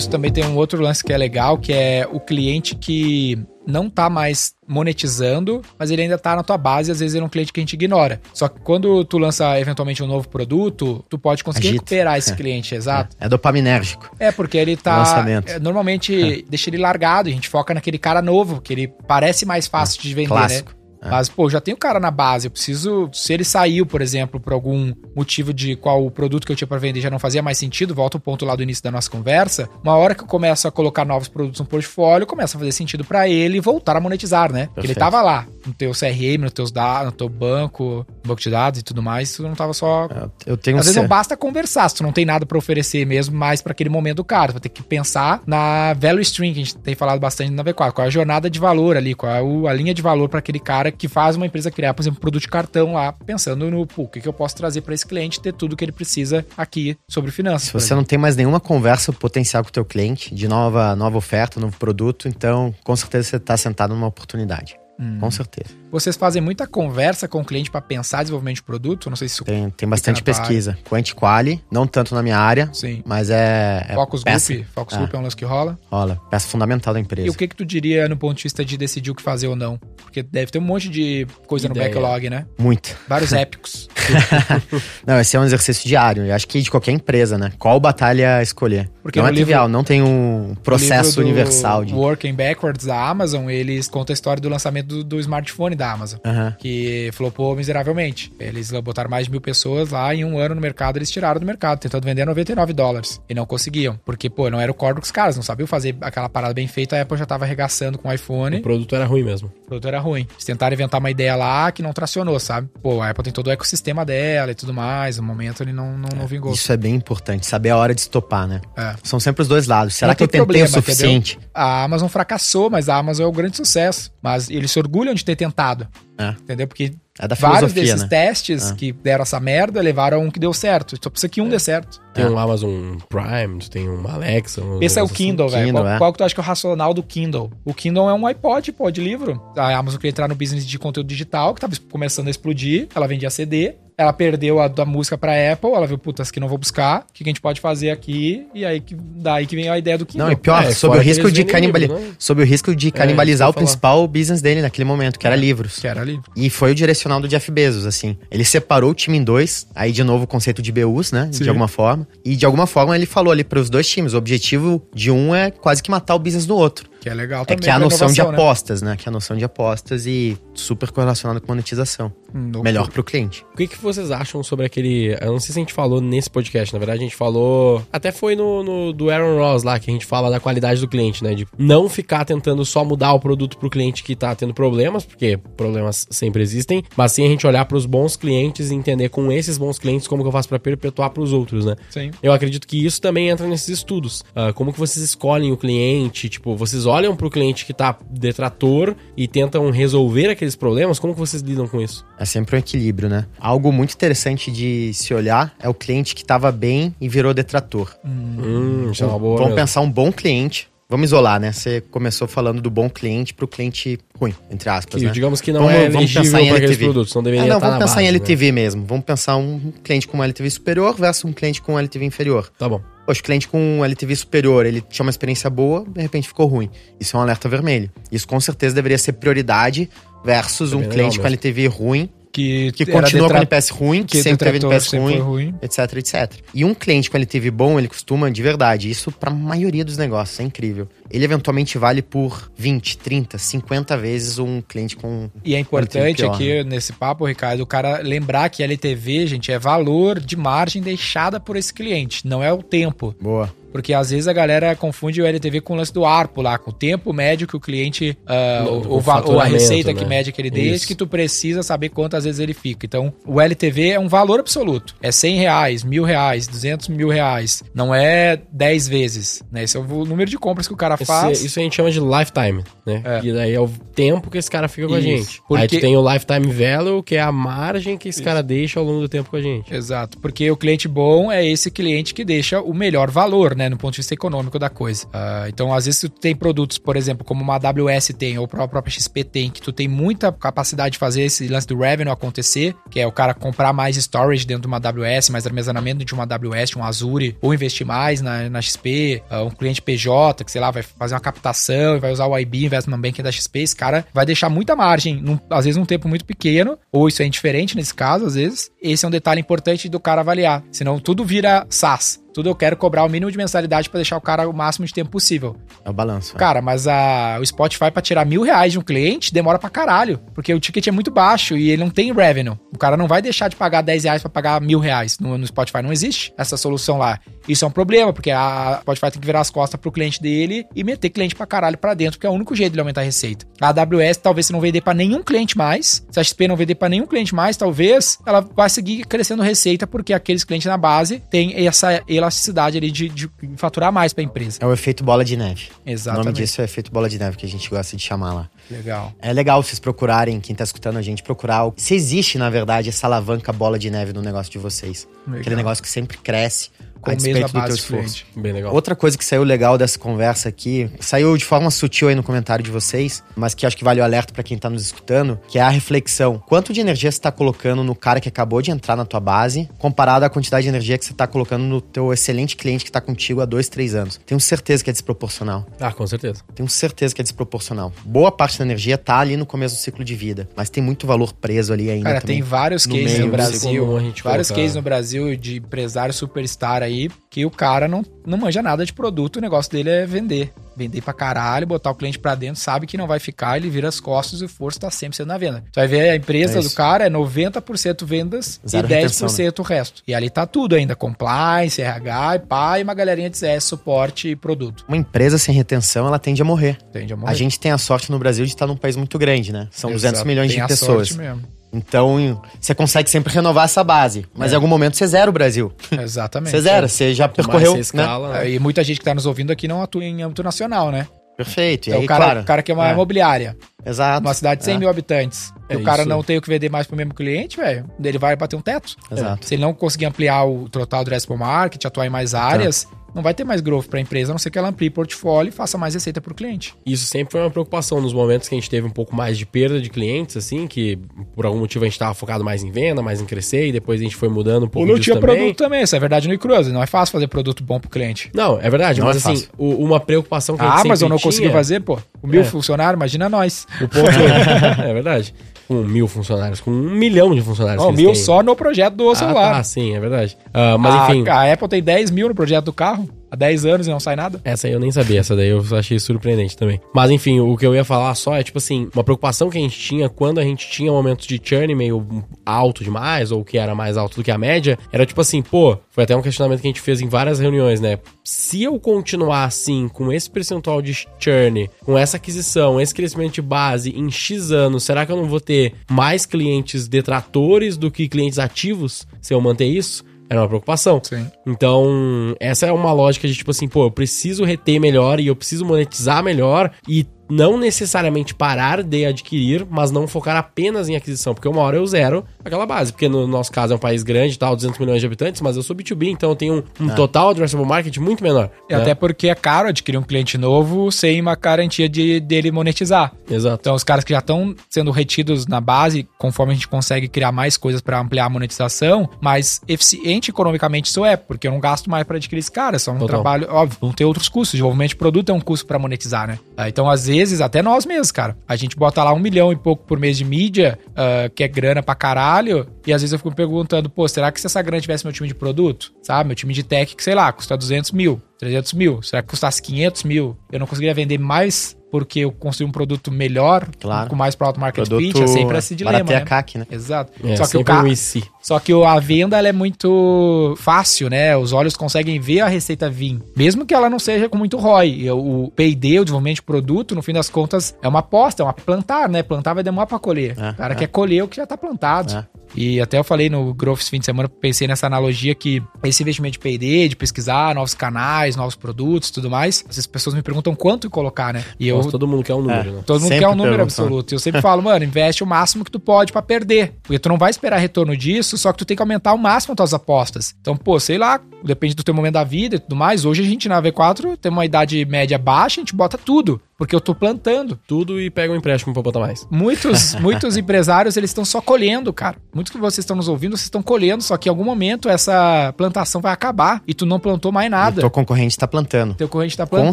Isso também tem um outro lance que é legal, que é o cliente que não tá mais monetizando, mas ele ainda tá na tua base, às vezes ele é um cliente que a gente ignora. Só que quando tu lança eventualmente um novo produto, tu pode conseguir Agita. recuperar esse É. cliente, exato. É dopaminérgico. É, porque ele tá. Lançamento. é, normalmente deixa ele largado, a gente foca naquele cara novo, que ele parece mais fácil de vender, Clássico. né? É. Mas, pô, já tem o cara na base. Eu preciso. Se ele saiu, por exemplo, por algum motivo de qual o produto que eu tinha pra vender já não fazia mais sentido, volta o ponto lá do início da nossa conversa. Uma hora que eu começo a colocar novos produtos no portfólio, começa a fazer sentido pra ele voltar a monetizar, né? Porque ele tava lá, no teu CRM, nos teus dados, no teu banco, no banco de dados e tudo mais. Tu não tava só Eu tenho às vezes cer- não basta conversar, se tu não tem nada pra oferecer mesmo, mais pra aquele momento do cara. Tu vai ter que pensar na value stream, que a gente tem falado bastante na V4. Qual é a jornada de valor ali, qual é a linha de valor pra aquele cara que faz uma empresa criar, por exemplo, um produto de cartão lá, pensando no pô, o que, que eu posso trazer pra esse cliente ter tudo que ele precisa aqui sobre finanças. Se você não tem mais nenhuma conversa potencial com o teu cliente de nova, nova oferta, novo produto, então com certeza você está sentado numa oportunidade. Hum. Com certeza. Vocês fazem muita conversa com o cliente pra pensar desenvolvimento de produto? Não sei se isso. Tem, tem bastante pesquisa. Quant Quali, não tanto na minha área, Sim. mas é, é Focus peça, Group, Focus Ah. Group é um lance que rola. rola, peça fundamental da E empresa. o que que tu diria no ponto de vista de decidir o que fazer ou não? Porque deve ter um monte de coisa Ideia. no backlog, né? Muito. Vários épicos. Não, esse é um exercício diário. Eu acho que de qualquer empresa, né? Qual batalha escolher? Porque não é trivial, livro- não tem um processo universal de. Working Backwards da Amazon, eles contam a história do lançamento do, do smartphone da Amazon. Aham. Que flopou miseravelmente. Eles botaram mais de mil pessoas lá em um ano no mercado, eles tiraram do mercado, tentando vender a 99 dólares. E não conseguiam. Porque, pô, não era o core dos caras, não sabiam fazer aquela parada bem feita, a Apple já tava arregaçando com o iPhone. O produto era ruim mesmo. O produto era ruim. Eles tentaram inventar uma ideia lá que não tracionou, sabe? Pô, a Apple tem todo o ecossistema dela e tudo mais. No momento ele não, não, não vingou. Isso é bem importante, saber a hora de estopar, né? É. São sempre os dois lados. Será Não que eu tentei o problema, suficiente? A Amazon fracassou, mas a Amazon é o grande sucesso. Mas eles se orgulham de ter tentado. É. Entendeu? Porque É da vários desses né? testes É. que deram essa merda levaram a um que deu certo. Só precisa que um dê certo. Tem É. um Amazon Prime, tu tem uma Alexa. um Esse é o negócio Kindle, velho. Kindle, Qual, é. qual que tu acha que é o racional do Kindle? O Kindle é um iPod, pô, de livro. A Amazon queria entrar no business de conteúdo digital, que tava começando a explodir. Ela vendia CD. Ela perdeu a da música pra Apple. Ela viu, puta, aqui não vou buscar. O que que a gente pode fazer aqui? E aí, que, daí que vem a ideia do Kindle. Não, e pior, É, sob, fora o que risco de canibali... livro, né? sob o risco de canibalizar isso o que principal business dele naquele momento, que era livros. Que era ali. E foi o direcional do Jeff Bezos, assim. Ele separou o time em dois, aí de novo o conceito de BUs, né? Sim. De alguma forma. E de alguma forma ele falou ali para os dois times: o objetivo de um é quase que matar o business do outro. Que é legal É também. que é a pra noção de inovação, né? apostas, né? Que é a noção de apostas e super correlacionado com monetização. No- Melhor pro cliente. O que, que vocês acham sobre aquele. Eu não sei se a gente falou nesse podcast, na verdade a gente falou. Até foi no, no- do Aaron Ross lá, que a gente fala da qualidade do cliente, né? De não ficar tentando só mudar o produto pro cliente que tá tendo problemas, porque problemas sempre existem, mas sim a gente olhar pros bons clientes e entender com esses bons clientes como que eu faço pra perpetuar pros outros, né? Sim. Eu acredito que isso também entra nesses estudos. Ah, como que vocês escolhem o cliente? Tipo, vocês olham pro cliente que tá detrator e tentam resolver aqueles problemas? Como que vocês lidam com isso? É sempre um equilíbrio, né? Algo muito interessante de se olhar é o cliente que tava bem e virou detrator. Hum, isso é uma boa. Vamos mesmo. pensar um bom cliente. Vamos isolar, né? Você começou falando do bom cliente pro cliente ruim, entre aspas, Que, né? digamos que não Vamos- é vamos pensar em para aqueles LTV. produtos, não deveria Ah, não, vamos pensar base, em né? LTV mesmo. Vamos pensar um cliente com LTV superior versus um cliente com LTV inferior. Tá bom. Poxa, o cliente com um LTV superior, ele tinha uma experiência boa, de repente ficou ruim. Isso é um alerta vermelho. Isso com certeza deveria ser prioridade versus É um cliente legal com. LTV ruim, Que, que era continua com NPS ruim, que que sempre teve NPS sempre ruim, ruim. etc, etc. E um cliente com LTV bom, ele costuma, de verdade, isso pra maioria dos negócios, é incrível. Ele eventualmente vale por 20, 30, 50 vezes um cliente com E é importante pior, aqui nesse papo, Ricardo, o cara lembrar que LTV, gente, é valor de margem deixada por esse cliente, não é o tempo. boa. Porque às vezes a galera confunde o LTV com o lance do ARPO lá, com o tempo médio que o cliente, No- o- o ou a receita que né? média que ele deixa, Isso. que tu precisa saber quantas vezes ele fica. Então, o LTV é um valor absoluto. É 100 reais, mil reais, 200 mil reais. Não é 10 vezes, né? Esse é o número de compras que o cara faz. Esse, isso a gente chama de lifetime, né? É. E daí é o tempo que esse cara fica com a Isso. gente. Porque- Aí tu tem o lifetime value, que é a margem que esse cara deixa ao longo do tempo com a gente. Exato, porque o cliente bom é esse cliente que deixa o melhor valor, né, no ponto de vista econômico da coisa. Uh, então, às vezes, tu tem produtos, por exemplo, como uma AWS tem, ou a própria XP tem, que tu tem muita capacidade de fazer esse lance do revenue acontecer, que é o cara comprar mais storage dentro de uma AWS, mais armazenamento de uma AWS, de um Azure, ou investir mais na, na XP, uh, um cliente PJ, que sei lá, vai fazer uma captação e vai usar o IB Investment Banking da XP, esse cara vai deixar muita margem, num, às vezes num tempo muito pequeno, ou isso é indiferente nesse caso, às vezes. Esse é um detalhe importante do cara avaliar. Senão tudo vira SaaS. Tudo eu quero cobrar o mínimo de mensalidade para deixar o cara o máximo de tempo possível. É o balanço. Cara, mas a, o Spotify para tirar mil reais de um cliente demora pra caralho. Porque o ticket é muito baixo e ele não tem revenue. O cara não vai deixar de pagar 10 reais pra pagar mil reais. No, no Spotify não existe essa solução lá. Isso é um problema, porque a Spotify tem que virar as costas pro cliente dele e meter cliente pra caralho pra dentro, porque é o único jeito de aumentar a receita. A AWS talvez se não vender para nenhum cliente mais, se a XP não vender para nenhum cliente mais, talvez ela vai seguir crescendo receita, porque aqueles clientes na base têm essa elasticidade ali de, de faturar mais pra empresa. É o efeito bola de neve. Exatamente. O nome disso é efeito bola de neve, que a gente gosta de chamar lá. Legal. É legal vocês procurarem, quem tá escutando a gente, procurar o- se existe, na verdade, essa alavanca bola de neve no negócio de vocês. Legal. Aquele negócio que sempre cresce Com a a mesma despeito do teu base esforço. Bem legal. Outra coisa que saiu legal dessa conversa aqui, saiu de forma sutil aí no comentário de vocês, mas que acho que vale o alerta pra quem tá nos escutando, que é a reflexão. Quanto de energia você tá colocando no cara que acabou de entrar na tua base, comparado à quantidade de energia que você tá colocando no teu excelente cliente que tá contigo há dois, três anos? Tenho certeza que é desproporcional. Ah, com certeza. Tenho certeza que é desproporcional. Boa parte da energia tá ali no começo do ciclo de vida, mas tem muito valor preso ali ainda Cara, também. tem vários no cases no sei Brasil. como a gente Vários cases no Brasil de empresário superstar aí, aí que o cara não, não manja nada de produto, o negócio dele é vender. Vender pra caralho, botar o cliente pra dentro, sabe que não vai ficar, ele vira as costas e o esforço tá sempre sendo na venda. Você vai ver a empresa É do cara é 90% vendas Zero e 10% retenção, o resto. E ali tá tudo ainda, compliance, RH, e pá, e uma galerinha de CS, suporte e produto. Uma empresa sem retenção, ela tende a morrer. Entende, amor? A gente tem a sorte no Brasil de estar num país muito grande, né? São 200 milhões de pessoas. mesmo. Então, você consegue sempre renovar essa base. Mas É. em algum momento você zera o Brasil. Exatamente. Você zera, você já percorreu, mais você né? escala, É, E muita gente que tá nos ouvindo aqui não atua em âmbito nacional, né? Perfeito. E Então, aí, o, cara, claro. o cara que é uma É, imobiliária, Exato. uma cidade de 100 É, mil habitantes, e É o cara isso. não tem o que vender mais pro mesmo cliente, velho, ele vai bater um teto. Exato. Se ele não conseguir ampliar o total addressable market, atuar em mais áreas, não vai ter mais growth pra empresa, a não ser que ela amplie portfólio e faça mais receita pro cliente. Isso sempre foi uma preocupação nos momentos que a gente teve um pouco mais de perda de clientes, assim, que por algum motivo a gente tava focado mais em venda, mais em crescer, e depois a gente foi mudando um pouco Ou não disso tinha também. produto também, isso é verdade no iCruze, não é fácil fazer produto bom pro cliente. Não, é verdade, Não mas é assim, fácil. o- uma preocupação que a A gente sempre Amazon não tinha- conseguiu fazer, pô. O mil É. funcionário, imagina nós. O ponto é verdade. Com mil funcionários, com um milhão de funcionários. Ó, que o eles mil têm. só no projeto do Ah, celular. tá, sim, é verdade. Ah, mas a, enfim, a Apple tem 10 mil no projeto do carro, há 10 anos e não sai nada. essa aí eu nem sabia, essa daí eu achei surpreendente também. Mas enfim, o que eu ia falar só é, tipo assim, uma preocupação que a gente tinha quando a gente tinha momentos de churn meio alto demais, ou que era mais alto do que a média, era tipo assim, pô, foi até um questionamento que a gente fez em várias reuniões, né? Se eu continuar assim, com esse percentual de churn, com essa aquisição, esse crescimento de base em X anos, será que eu não vou ter mais clientes detratores do que clientes ativos se eu manter isso? Era uma preocupação. Sim. Então, essa é uma lógica de tipo assim, pô, eu preciso reter melhor e eu preciso monetizar melhor e não necessariamente parar de adquirir, mas não focar apenas em aquisição, porque uma hora eu zero aquela base, porque no nosso caso é um país grande tal, 200 milhões de habitantes, mas eu sou B2B, então eu tenho um, um total addressable market muito menor. E né? até porque é caro adquirir um cliente novo sem uma garantia de dele monetizar. Exato. Então, os caras que já estão sendo retidos na base, conforme a gente consegue criar mais coisas para ampliar a monetização, mais eficiente economicamente isso é, porque eu não gasto mais para adquirir esse cara, é só um Total. trabalho, óbvio, vão ter outros custos. Desenvolvimento de produto é um custo para monetizar, né? Ah, Então, às vezes, até nós mesmos, cara, a gente bota lá um milhão e pouco por mês de mídia, ah, que é grana pra caralho, e às vezes eu fico me perguntando, pô, será que se essa grana tivesse meu time de produto, sabe? Meu time de tech, que sei lá, custa 200 mil, 300 mil, será que custasse 500 mil? Eu não conseguiria vender mais porque eu construí um produto melhor, Claro. com mais product market Produto fit, é sempre esse dilema, barateia né? a CAC, né? Exato. É, Só que o IC. só que a venda ela é muito fácil, né? Os olhos conseguem ver a receita vir, mesmo que ela não seja com muito ROI. E O P&D, o desenvolvimento de produto, no fim das contas, é uma aposta, é uma plantar, né? Plantar vai demorar pra colher. É, o cara é. quer colher o que já tá plantado. É. E até eu falei no Growth esse fim de semana, pensei nessa analogia que esse investimento de P&D, de pesquisar novos canais, novos produtos e tudo mais, as pessoas me perguntam quanto colocar, né? E eu, Nossa, todo mundo quer um número, né? Todo mundo Sempre quer um número perguntam. absoluto. E eu sempre falo, mano, investe o máximo que tu pode pra perder. Porque tu não vai esperar retorno disso, só que tu tem que aumentar ao máximo as tuas apostas. Então, pô, sei lá, depende do teu momento da vida e tudo mais. Hoje a gente na V4 tem uma idade média baixa, a gente bota tudo. Porque eu tô plantando. Tudo e pega um empréstimo pra botar mais. Muitos, muitos empresários, eles estão só colhendo, cara. Muitos que vocês estão nos ouvindo, vocês estão colhendo, só que em algum momento essa plantação vai acabar e tu não plantou mais O nada. teu concorrente tá plantando. Teu corrente tá plantando. Com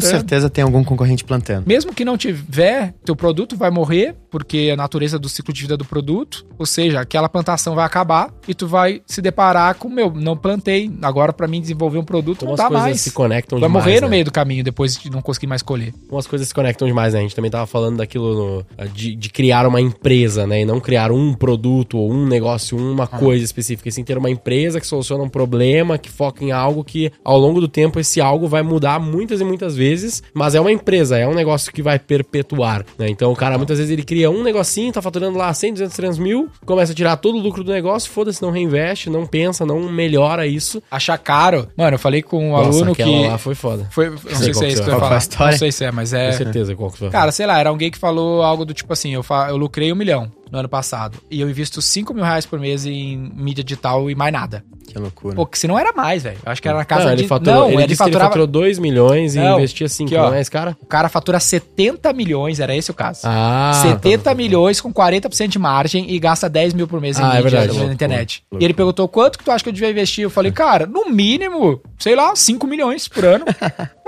certeza tem algum concorrente plantando. Mesmo que não tiver, teu produto vai morrer, porque é a natureza do ciclo de vida do produto, ou seja, aquela plantação vai acabar e tu vai se deparar com, meu, não plantei, agora pra mim desenvolver um produto Então não as dá coisas mais. se conectam Vai demais, morrer no né? meio do caminho depois de não conseguir mais colher. Umas coisas se conectam demais, né? A gente também tava falando daquilo no- de, de criar uma empresa, né? E não criar um produto ou um negócio, uma coisa específica. E sim ter uma empresa que soluciona um problema, que foca em algo que ao longo do tempo esse algo vai mudar muitas e muitas vezes. Mas é uma empresa, é um negócio que vai perpetuar, né? Então o cara muitas vezes ele cria um negocinho, tá faturando lá 100, 200, 300 mil, começa a tirar todo o lucro do negócio, foda-se, não reinveste, não pensa, não melhora isso. Achar caro. Mano, eu falei com um Nossa, aluno que. lá foi foda. Foi, não sei se qual é isso que vai eu ia falar. falar. Não sei se é, mas é. Com certeza qual que você vai Cara, sei lá, era alguém que falou algo do tipo assim, eu, fa- eu lucrei um milhão no ano passado e eu invisto 5 mil reais por mês em mídia digital e mais nada. Que loucura. Pô, que se não era mais, velho. Eu acho que era na casa não, de... ele faturou, não, ele, ele, que ele faturava... faturou 2 milhões e Não, investia 5, aqui, ó. não é esse cara? O cara fatura 70 milhões, era esse o caso. Ah, 70 tá, tá, tá. milhões com 40% de margem e gasta 10 mil por mês em Ah, é mídia verdade. na Loucura, internet. loucura. E ele perguntou quanto que tu acha que eu devia investir? Eu falei, cara, no mínimo, sei lá, 5 milhões por ano.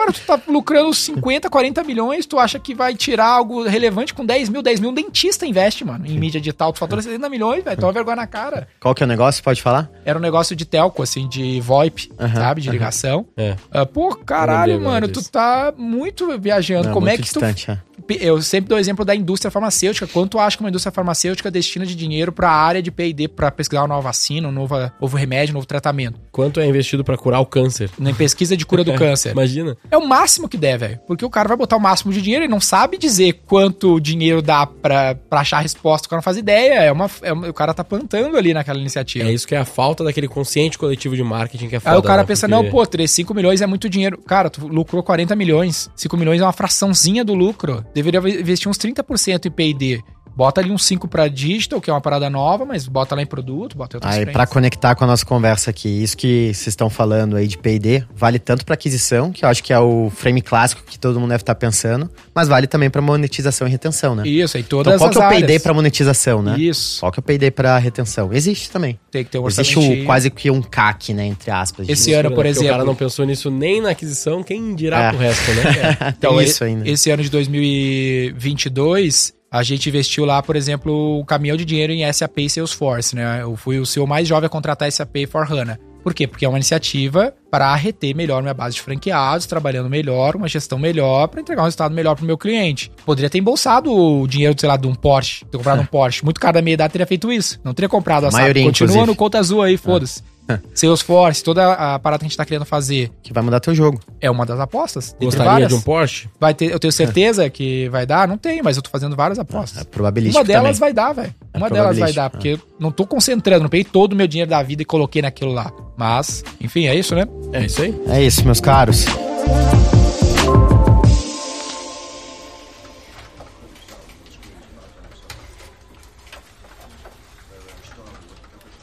cara, tu tá lucrando 50, 40 milhões, tu acha que vai tirar algo relevante com 10 mil? 10 mil um dentista investe, mano, em mídia digital. Tu fatura 70 milhões, velho, toma vergonha na cara. Qual que é o negócio? Pode falar? Era um negócio de telco, assim, de VoIP, sabe? De ligação. É. Ah, pô, caralho, mano, tu disso. tá muito viajando. Não, Como é muito que tu distante, é. eu sempre dou o exemplo da indústria farmacêutica. Quanto acha que uma indústria farmacêutica destina de dinheiro para a área de P&D para pesquisar uma nova vacina, um novo, novo remédio, um novo tratamento? Quanto é investido pra curar o câncer? Em pesquisa de cura do câncer. Imagina. É o máximo que der, velho. Porque o cara vai botar o máximo de dinheiro e não sabe dizer quanto dinheiro dá pra, pra achar a resposta. O cara não faz ideia. É uma, é uma- o cara tá plantando ali naquela iniciativa. É isso que é a falta daquele consciente coletivo de marketing que é foda. Aí o cara né? pensa, Porque- não, pô, 3, 5 milhões é muito dinheiro. Cara, tu lucrou 40 milhões. 5 milhões é uma fraçãozinha do lucro. Deveria investir uns 30% em P&D. Bota ali uns 5 pra digital, que é uma parada nova, mas bota lá em produto, bota em outras Aí, pra conectar com a nossa conversa aqui, isso que vocês estão falando aí de P&D, vale tanto pra aquisição, que eu acho que é o frame clássico que todo mundo deve estar pensando, mas vale também pra monetização e retenção, né? Isso, aí todas Então, qual as que é o P&D pra monetização, né? Isso. Qual que é o P&D pra retenção? Existe também. Tem que ter um Existe orçamento. o, quase que um CAC, né, entre aspas. Esse disso. ano, por O exemplo- cara não pensou nisso nem na aquisição, quem dirá É. pro resto, né? Então, Tem e- isso ainda. Esse ano de 2022, a gente investiu lá, por exemplo, um caminhão de dinheiro em SAP e Salesforce, né? Eu fui o CEO mais jovem a contratar SAP e for HANA. Por quê? Porque é uma iniciativa para reter melhor minha base de franqueados, trabalhando melhor, uma gestão melhor, para entregar um resultado melhor para o meu cliente. Poderia ter embolsado o dinheiro, sei lá, de um Porsche, ter comprado um Porsche. Muito cara da minha idade teria feito isso. Não teria comprado a A maioria, Continua inclusive. no conta azul aí, foda-se. Salesforce, toda a parada que a gente tá querendo fazer Que vai mudar teu jogo. é uma das apostas. Gostaria várias. de um Porsche? Vai ter, eu tenho certeza que vai dar? Não tenho, mas eu tô fazendo várias apostas. É probabilístico Uma delas também. vai dar, velho. É Uma delas vai dar, porque eu não tô concentrando, não peguei todo o meu dinheiro da vida e coloquei naquilo lá. Mas, enfim, é isso, né? É isso aí. É isso, meus caros.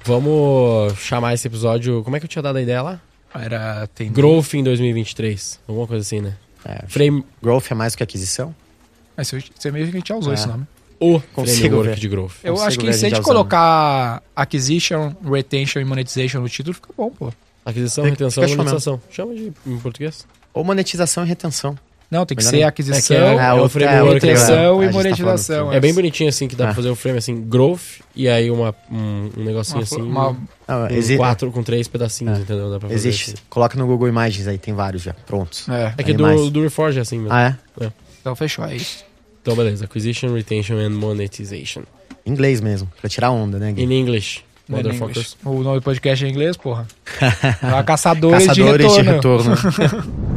Vamos chamar esse episódio. Como é que eu tinha dado a ideia lá? Era. Tem. Growth em 2023. Alguma coisa assim, né? É, Frame. growth é mais do que aquisição? Mas você você meio que a gente já usou É. esse nome. O Consigo framework ver. de growth. Eu Consigo acho que se a gente colocar acquisition, retention e monetization no título, fica bom, pô. Aquisição, Fica- retenção e monetização. Chama de em português. Ou monetização e retenção. Não, tem que Melhor ser nem- aquisição, É que é- o outra- framework, e tá monetização. do É bem bonitinho assim, que dá Ah. pra fazer o frame assim, growth, e aí uma, um, um negocinho Uma, assim. uma- Ah, com exi- quatro, com três pedacinhos, É. entendeu? Dá pra fazer Existe. assim. Coloca no Google Imagens aí, tem vários já, prontos. é, É que do, do Reforge é assim mesmo. Ah, é? então fechou, é isso. Então, beleza. Acquisition, retention and monetization. Em inglês mesmo, pra tirar onda, né, Gui? In English, Não é motherfuckers. O nome do podcast é em inglês, porra. Caçadores, Caçadores de de retorno. retorno.